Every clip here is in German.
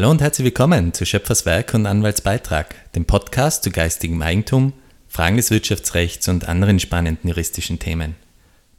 Hallo und herzlich willkommen zu Schöpfers Werk und Anwaltsbeitrag, dem Podcast zu geistigem Eigentum, Fragen des Wirtschaftsrechts und anderen spannenden juristischen Themen.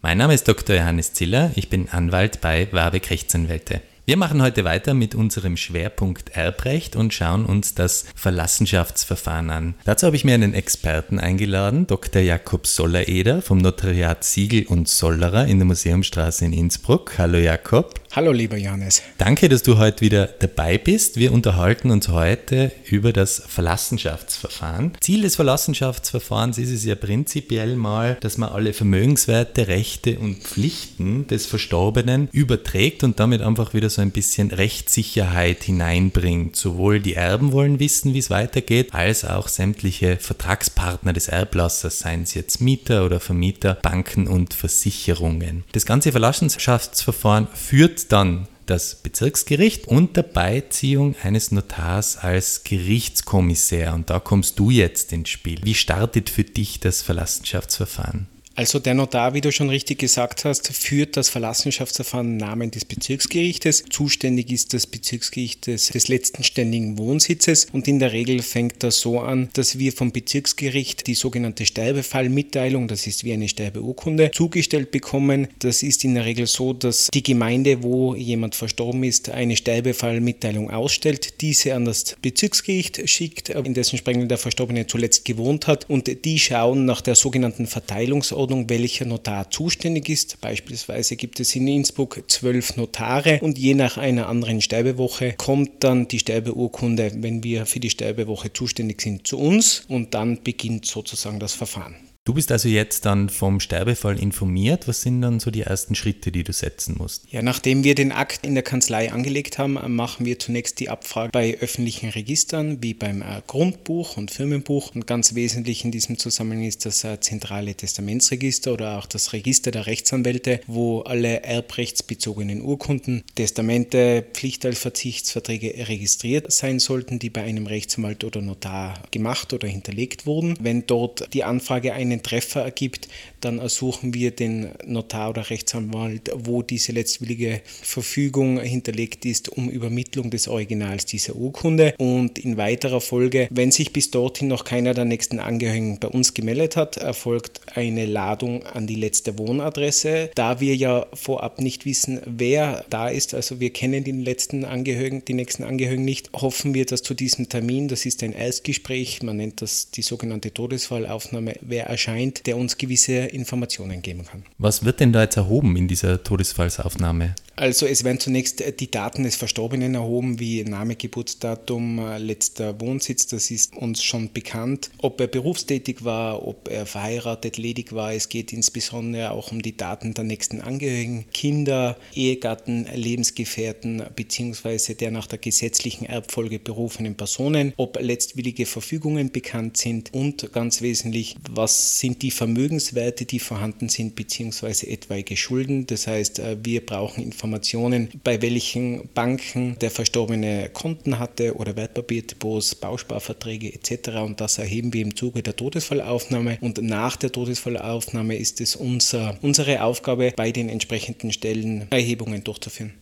Mein Name ist Dr. Johannes Ziller, ich bin Anwalt bei Warbeck Rechtsanwälte. Wir machen heute weiter mit unserem Schwerpunkt Erbrecht und schauen uns das Verlassenschaftsverfahren an. Dazu habe ich mir einen Experten eingeladen, Dr. Jakob Sollereder vom Notariat Siegel und Sollerer in der Museumstraße in Innsbruck. Hallo Jakob. Hallo lieber Johannes. Danke, dass du heute wieder dabei bist. Wir unterhalten uns heute über das Verlassenschaftsverfahren. Ziel des Verlassenschaftsverfahrens ist es ja prinzipiell mal, dass man alle Vermögenswerte, Rechte und Pflichten des Verstorbenen überträgt und damit einfach wieder so ein bisschen Rechtssicherheit hineinbringt. Sowohl die Erben wollen wissen, wie es weitergeht, als auch sämtliche Vertragspartner des Erblassers, seien es jetzt Mieter oder Vermieter, Banken und Versicherungen. Das ganze Verlassenschaftsverfahren führt dann das Bezirksgericht unter Beiziehung eines Notars als Gerichtskommissär. Und da kommst du jetzt ins Spiel. Wie startet für dich das Verlassenschaftsverfahren? Also der Notar, wie du schon richtig gesagt hast, führt das Verlassenschaftsverfahren im Namen des Bezirksgerichtes. Zuständig ist das Bezirksgericht des, des, letzten ständigen Wohnsitzes und in der Regel fängt das so an, dass wir vom Bezirksgericht die sogenannte Sterbefallmitteilung, das ist wie eine Sterbeurkunde, zugestellt bekommen. Das ist in der Regel so, dass die Gemeinde, wo jemand verstorben ist, eine Sterbefallmitteilung ausstellt, diese an das Bezirksgericht schickt, in dessen Sprengel der Verstorbene zuletzt gewohnt hat und die schauen nach der sogenannten Verteilungsordnung Rechtsordnung, welcher Notar zuständig ist. Beispielsweise gibt es in Innsbruck zwölf Notare und je nach einer anderen Sterbewoche kommt dann die Sterbeurkunde, wenn wir für die Sterbewoche zuständig sind, zu uns und dann beginnt sozusagen das Verfahren. Du bist also jetzt dann vom Sterbefall informiert. Was sind dann so die ersten Schritte, die du setzen musst? Ja, nachdem wir den Akt in der Kanzlei angelegt haben, machen wir zunächst die Abfrage bei öffentlichen Registern, wie beim äh, Grundbuch und Firmenbuch. Und ganz wesentlich in diesem Zusammenhang ist das äh, zentrale Testamentsregister oder auch das Register der Rechtsanwälte, wo alle erbrechtsbezogenen Urkunden, Testamente, Pflichtteilverzichtsverträge registriert sein sollten, die bei einem Rechtsanwalt oder Notar gemacht oder hinterlegt wurden. Wenn dort die Anfrage ein einen Treffer ergibt, dann ersuchen wir den Notar oder Rechtsanwalt, wo diese letztwillige Verfügung hinterlegt ist, um Übermittlung des Originals dieser Urkunde. Und in weiterer Folge, wenn sich bis dorthin noch keiner der nächsten Angehörigen bei uns gemeldet hat, erfolgt eine Ladung an die letzte Wohnadresse. Da wir ja vorab nicht wissen, wer da ist, also wir kennen den letzten Angehörigen, die nächsten Angehörigen nicht, hoffen wir, dass zu diesem Termin, das ist ein Erstgespräch, man nennt das die sogenannte Todesfallaufnahme, wer erscheint, der uns gewisse Informationen geben kann. Was wird denn da jetzt erhoben in dieser Todesfallsaufnahme? Also es werden zunächst die Daten des Verstorbenen erhoben, wie Name, Geburtsdatum, letzter Wohnsitz, das ist uns schon bekannt. Ob er berufstätig war, ob er verheiratet, ledig war. Es geht insbesondere auch um die Daten der nächsten Angehörigen, Kinder, Ehegatten, Lebensgefährten bzw. der nach der gesetzlichen Erbfolge berufenen Personen, ob letztwillige Verfügungen bekannt sind und ganz wesentlich, was sind die Vermögenswerte, die vorhanden sind bzw. etwaige Schulden. Das heißt, wir brauchen Informationen Informationen, bei welchen Banken der Verstorbene Konten hatte oder Wertpapierdepots, Bausparverträge etc. Und das erheben wir im Zuge der Todesfallaufnahme. Und nach der Todesfallaufnahme ist es unser, unsere Aufgabe, bei den entsprechenden Stellen Erhebungen durchzuführen.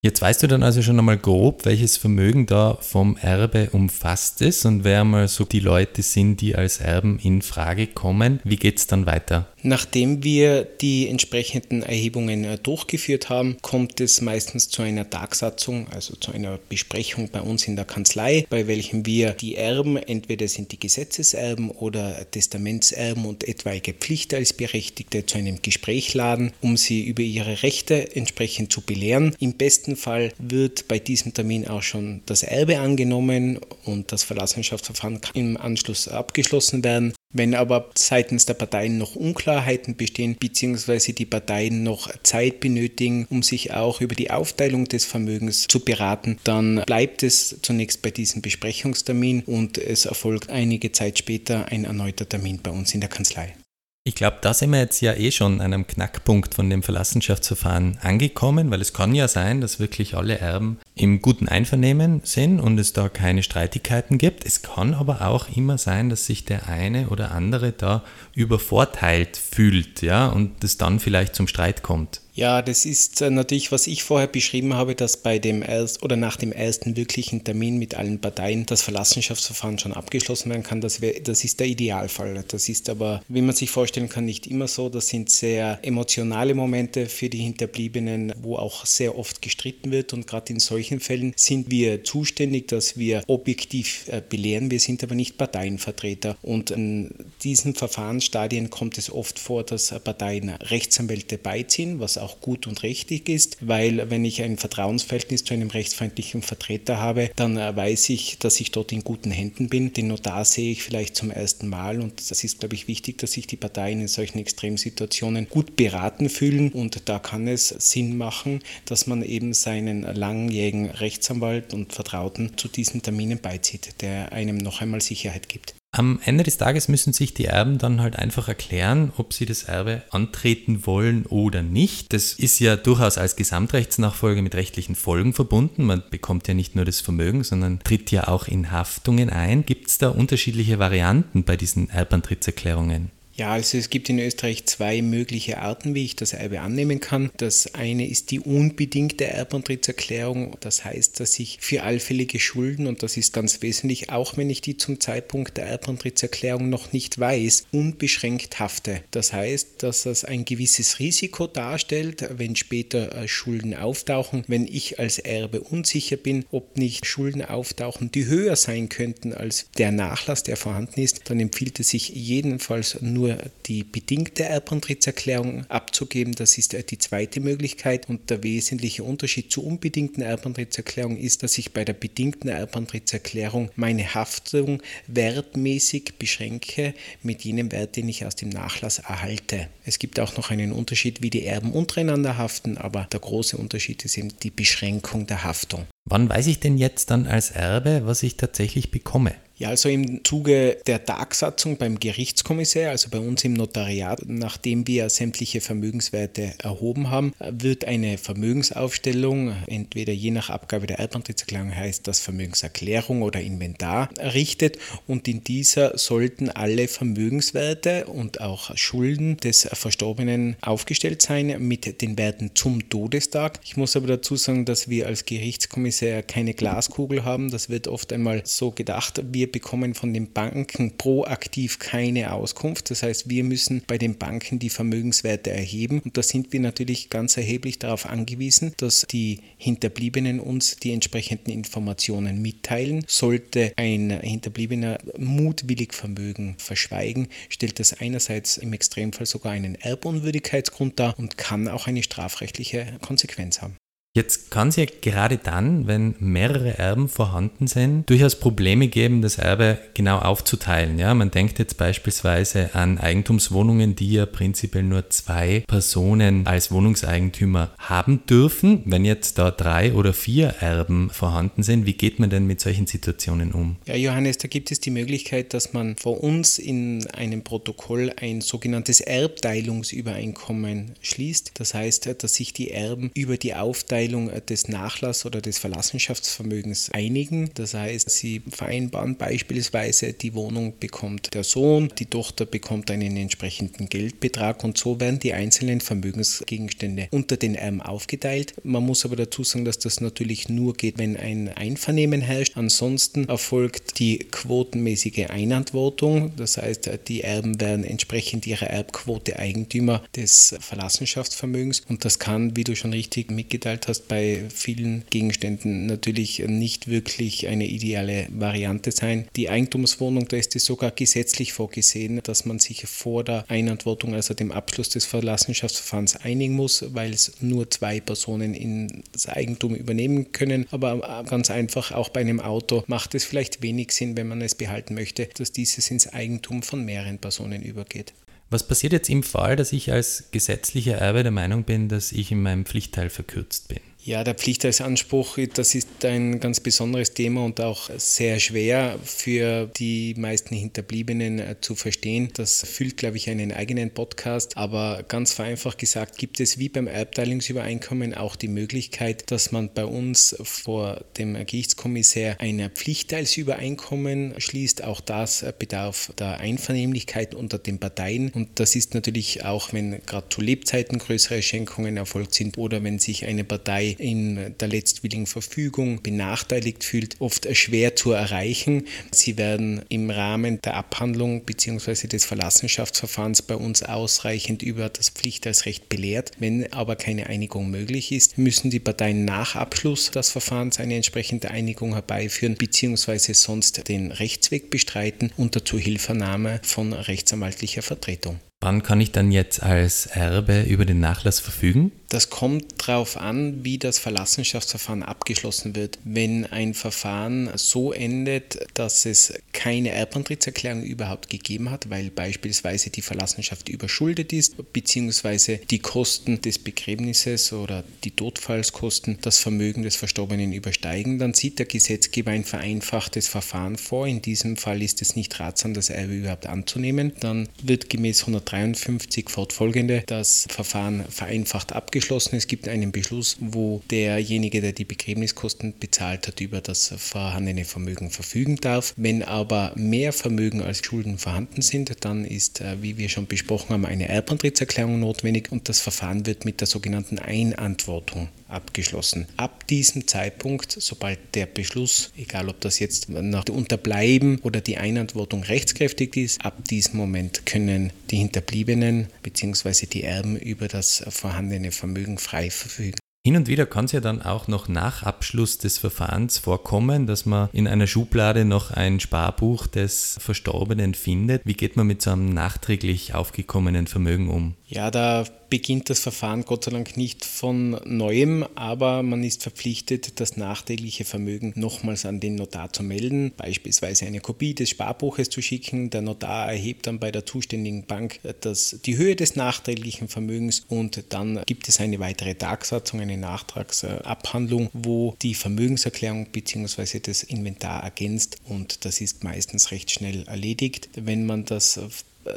Jetzt weißt du dann also schon einmal grob, welches Vermögen da vom Erbe umfasst ist und wer mal so die Leute sind, die als Erben in Frage kommen. Wie geht es dann weiter? Nachdem wir die entsprechenden Erhebungen äh, durchgeführt haben, kommt es meistens zu einer Tagsatzung, also zu einer Besprechung bei uns in der Kanzlei, bei welchem wir die Erben, entweder sind die Gesetzeserben oder Testamentserben und etwaige Pflichtteilsberechtigte zu einem Gespräch laden, um sie über ihre Rechte entsprechend zu belehren. Im besten Fall wird bei diesem Termin auch schon das Erbe angenommen und das Verlassenschaftsverfahren kann im Anschluss abgeschlossen werden. Wenn aber seitens der Parteien noch Unklarheiten bestehen, beziehungsweise die Parteien noch Zeit benötigen, um sich auch über die Aufteilung des Vermögens zu beraten, dann bleibt es zunächst bei diesem Besprechungstermin und es erfolgt einige Zeit später ein erneuter Termin bei uns in der Kanzlei. Ich glaube, da sind wir jetzt ja eh schon an einem Knackpunkt von dem Verlassenschaftsverfahren angekommen, weil es kann ja sein, dass wirklich alle Erben im guten Einvernehmen sind und es da keine Streitigkeiten gibt. Es kann aber auch immer sein, dass sich der eine oder andere da übervorteilt fühlt, ja, und es dann vielleicht zum Streit kommt. Ja, das ist äh, natürlich, was ich vorher beschrieben habe, dass bei dem erst oder nach dem ersten wirklichen Termin mit allen Parteien das Verlassenschaftsverfahren schon abgeschlossen werden kann. Das, wär, das ist der Idealfall. Das ist aber, wie man sich vorstellen kann, nicht immer so. Das sind sehr emotionale Momente für die Hinterbliebenen, wo auch sehr oft gestritten wird. Und gerade in solchen Fällen sind wir zuständig, dass wir objektiv äh, belehren. Wir sind aber nicht Parteienvertreter. Und in diesen Verfahrensstadien kommt es oft vor, dass Parteien Rechtsanwälte beiziehen, was auch auch gut und richtig ist, weil wenn ich ein Vertrauensverhältnis zu einem rechtsfeindlichen Vertreter habe, dann äh, weiß ich, dass ich dort in guten Händen bin. Den Notar sehe ich vielleicht zum ersten Mal und das ist, glaube ich, wichtig, dass sich die Parteien in solchen Extremsituationen gut beraten fühlen und da kann es Sinn machen, dass man eben seinen langjährigen Rechtsanwalt und Vertrauten zu diesen Terminen beizieht, der einem noch einmal Sicherheit gibt. Am Ende des Tages müssen sich die Erben dann halt einfach erklären, ob sie das Erbe antreten wollen oder nicht. Das ist ja durchaus als Gesamtrechtsnachfolge mit rechtlichen Folgen verbunden. Man bekommt ja nicht nur das Vermögen, sondern tritt ja auch in Haftungen ein. Gibt es da unterschiedliche Varianten bei diesen Erbantrittserklärungen? Ja, also es gibt in Österreich zwei mögliche Arten, wie ich das Erbe annehmen kann. Das eine ist die unbedingte Erbantrittserklärung. Das heißt, dass ich für allfällige Schulden, und das ist ganz wesentlich, auch wenn ich die zum Zeitpunkt der Erbantrittserklärung noch nicht weiß, unbeschränkt hafte. Das heißt, dass das ein gewisses Risiko darstellt, wenn später äh, Schulden auftauchen, wenn ich als Erbe unsicher bin, ob nicht Schulden auftauchen, die höher sein könnten als der Nachlass, der vorhanden ist, dann empfiehlt es sich jedenfalls nur nur die bedingte Erbantrittserklärung abzugeben. Das ist äh, die zweite Möglichkeit. Und der wesentliche Unterschied zur unbedingten Erbantrittserklärung ist, dass ich bei der bedingten Erbantrittserklärung meine Haftung wertmäßig beschränke mit jenem Wert, den ich aus dem Nachlass erhalte. Es gibt auch noch einen Unterschied, wie die Erben untereinander haften, aber der große Unterschied ist eben die Beschränkung der Haftung. Wann weiß ich denn jetzt dann als Erbe, was ich tatsächlich bekomme? Ja, also im Zuge der Tagsatzung beim Gerichtskommissär, also bei uns im Notariat, nachdem wir sämtliche Vermögenswerte erhoben haben, wird eine Vermögensaufstellung, entweder je nach Abgabe der Erbantritserklärung heißt das Vermögenserklärung oder Inventar, errichtet und in dieser sollten alle Vermögenswerte und auch Schulden des Verstorbenen aufgestellt sein mit den Werten zum Todestag. Ich muss aber dazu sagen, dass wir als Gerichtskommissär keine Glaskugel haben. Das wird oft einmal so gedacht, wir wir bekommen von den Banken proaktiv keine Auskunft. Das heißt, wir müssen bei den Banken die Vermögenswerte erheben. Und da sind wir natürlich ganz erheblich darauf angewiesen, dass die Hinterbliebenen uns die entsprechenden Informationen mitteilen. Sollte ein Hinterbliebener mutwillig Vermögen verschweigen, stellt das einerseits im Extremfall sogar einen Erbunwürdigkeitsgrund dar und kann auch eine strafrechtliche Konsequenz haben. Jetzt kann es ja gerade dann, wenn mehrere Erben vorhanden sind, durchaus Probleme geben, das Erbe genau aufzuteilen. Ja, man denkt jetzt beispielsweise an Eigentumswohnungen, die ja prinzipiell nur zwei Personen als Wohnungseigentümer haben dürfen. Wenn jetzt da drei oder vier Erben vorhanden sind, wie geht man denn mit solchen Situationen um? Ja, Johannes, da gibt es die Möglichkeit, dass man vor uns in einem Protokoll ein sogenanntes Erbteilungsübereinkommen schließt. Das heißt, dass sich die Erben über die Aufteilung Aufteilung des Nachlass oder des Verlassenschaftsvermögens einigen. Das heißt, sie vereinbaren beispielsweise, die Wohnung bekommt der Sohn, die Tochter bekommt einen entsprechenden Geldbetrag und so werden die einzelnen Vermögensgegenstände unter den Erben aufgeteilt. Man muss aber dazu sagen, dass das natürlich nur geht, wenn ein Einvernehmen herrscht. Ansonsten erfolgt die quotenmäßige Einantwortung. Das heißt, die Erben werden entsprechend ihrer Erbquote Eigentümer des Verlassenschaftsvermögens und das kann, wie du schon richtig mitgeteilt hast, bei vielen Gegenständen natürlich nicht wirklich eine ideale Variante sein. Die Eigentumswohnung, da ist es sogar gesetzlich vorgesehen, dass man sich vor der Einantwortung, also dem Abschluss des Verlassenschaftsverfahrens einigen muss, weil es nur zwei Personen ins Eigentum übernehmen können. Aber ganz einfach, auch bei einem Auto macht es vielleicht wenig Sinn, wenn man es behalten möchte, dass dieses ins Eigentum von mehreren Personen übergeht. Was passiert jetzt im Fall, dass ich als gesetzlicher Erbe der Meinung bin, dass ich in meinem Pflichtteil verkürzt bin? Ja, der Pflichtheitsanspruch, das ist ein ganz besonderes Thema und auch sehr schwer für die meisten Hinterbliebenen äh, zu verstehen. Das füllt, glaube ich, einen eigenen Podcast. Aber ganz vereinfacht gesagt gibt es wie beim Erbteilungsübereinkommen auch die Möglichkeit, dass man bei uns vor dem Gerichtskommissär ein Pflichtteilsübereinkommen schließt. Auch das bedarf der Einvernehmlichkeit unter den Parteien. Und das ist natürlich auch, wenn gerade zu Lebzeiten größere Schenkungen erfolgt sind oder wenn sich eine Partei in der letztwilligen Verfügung benachteiligt fühlt, oft schwer zu erreichen. Sie werden im Rahmen der Abhandlung bzw. des Verlassenschaftsverfahrens bei uns ausreichend über das Pflichtheitsrecht belehrt. Wenn aber keine Einigung möglich ist, müssen die Parteien nach Abschluss des Verfahrens eine entsprechende Einigung herbeiführen bzw. sonst den Rechtsweg bestreiten unter Zuhilfenahme von rechtsanwaltlicher Vertretung. Wann kann ich dann jetzt als Erbe über den Nachlass verfügen? Das kommt darauf an, wie das Verlassenschaftsverfahren abgeschlossen wird. Wenn ein Verfahren so endet, dass es keine Erbantrittserklärung überhaupt gegeben hat, weil beispielsweise die Verlassenschaft überschuldet ist, beziehungsweise die Kosten des Begräbnisses oder die Todfallskosten das Vermögen des Verstorbenen übersteigen, dann sieht der Gesetzgeber ein vereinfachtes Verfahren vor. In diesem Fall ist es nicht ratsam, das Erbe überhaupt anzunehmen. Dann wird gemäß 153 fortfolgende das Verfahren vereinfacht abgeschlossen abgeschlossen. Es gibt einen Beschluss, wo derjenige, der die Begräbniskosten bezahlt hat, über das vorhandene Vermögen verfügen darf. Wenn aber mehr Vermögen als Schulden vorhanden sind, dann ist, äh, wie wir schon besprochen haben, eine Erbantrittserklärung notwendig und das Verfahren wird mit der sogenannten Einantwortung abgeschlossen. Ab diesem Zeitpunkt, sobald der Beschluss, egal ob das jetzt nach dem Unterbleiben oder die Einantwortung rechtskräftig ist, ab diesem Moment können die Hinterbliebenen bzw. die Erben über das vorhandene Vermögen frei verfügen. Hin und wieder kann es ja dann auch noch nach Abschluss des Verfahrens vorkommen, dass man in einer Schublade noch ein Sparbuch des Verstorbenen findet. Wie geht man mit so einem nachträglich aufgekommenen Vermögen um? Ja, da beginnt das Verfahren Gott sei Dank nicht von neuem, aber man ist verpflichtet, das nachträgliche Vermögen nochmals an den Notar zu melden, beispielsweise eine Kopie des Sparbuches zu schicken. Der Notar erhebt dann bei der zuständigen Bank das, die Höhe des nachträglichen Vermögens und dann gibt es eine weitere Tagsatzung, eine Nachtragsabhandlung, wo die Vermögenserklärung bzw. das Inventar ergänzt und das ist meistens recht schnell erledigt. Wenn man das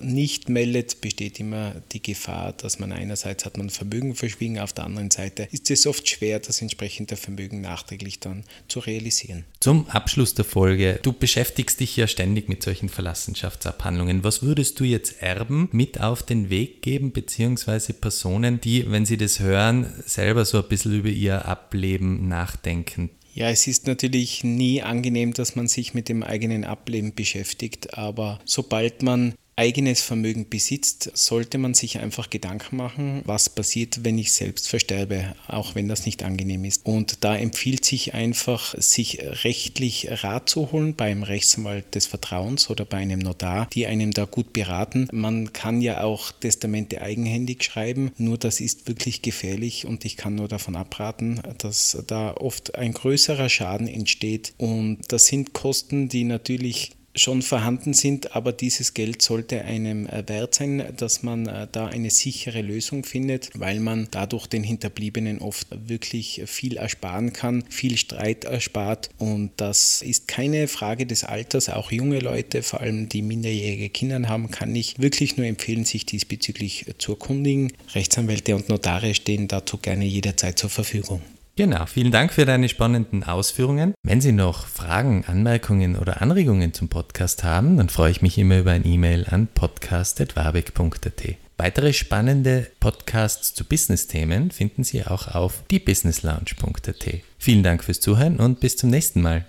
nicht meldet, besteht immer die Gefahr, dass man einerseits hat man Vermögen verschwiegen, auf der anderen Seite ist es oft schwer, das entsprechende Vermögen nachträglich dann zu realisieren. Zum Abschluss der Folge, du beschäftigst dich ja ständig mit solchen Verlassenschaftsabhandlungen. Was würdest du jetzt Erben mit auf den Weg geben, beziehungsweise Personen, die, wenn sie das hören, selber so ein bisschen über ihr Ableben nachdenken? Ja, es ist natürlich nie angenehm, dass man sich mit dem eigenen Ableben beschäftigt, aber sobald man eigenes Vermögen besitzt, sollte man sich einfach Gedanken machen, was passiert, wenn ich selbst versterbe, auch wenn das nicht angenehm ist. Und da empfiehlt sich einfach, sich rechtlich Rat zu holen beim Rechtsanwalt des Vertrauens oder bei einem Notar, die einem da gut beraten. Man kann ja auch Testamente eigenhändig schreiben, nur das ist wirklich gefährlich und ich kann nur davon abraten, dass da oft ein größerer Schaden entsteht. Und das sind Kosten, die natürlich schon vorhanden sind, aber dieses Geld sollte einem äh, wert sein, dass man äh, da eine sichere Lösung findet, weil man dadurch den Hinterbliebenen oft wirklich viel ersparen kann, viel Streit erspart und das ist keine Frage des Alters. Auch junge Leute, vor allem die minderjährige Kinder haben, kann ich wirklich nur empfehlen, sich diesbezüglich zu erkundigen. Rechtsanwälte und Notare stehen dazu gerne jederzeit zur Verfügung. Genau, vielen Dank für deine spannenden Ausführungen. Wenn Sie noch Fragen, Anmerkungen oder Anregungen zum Podcast haben, dann freue ich mich immer über ein E-Mail an podcast.warbeck.at. Weitere spannende Podcasts zu Business-Themen finden Sie auch auf diebusinesslounge.at. Vielen Dank fürs Zuhören und bis zum nächsten Mal.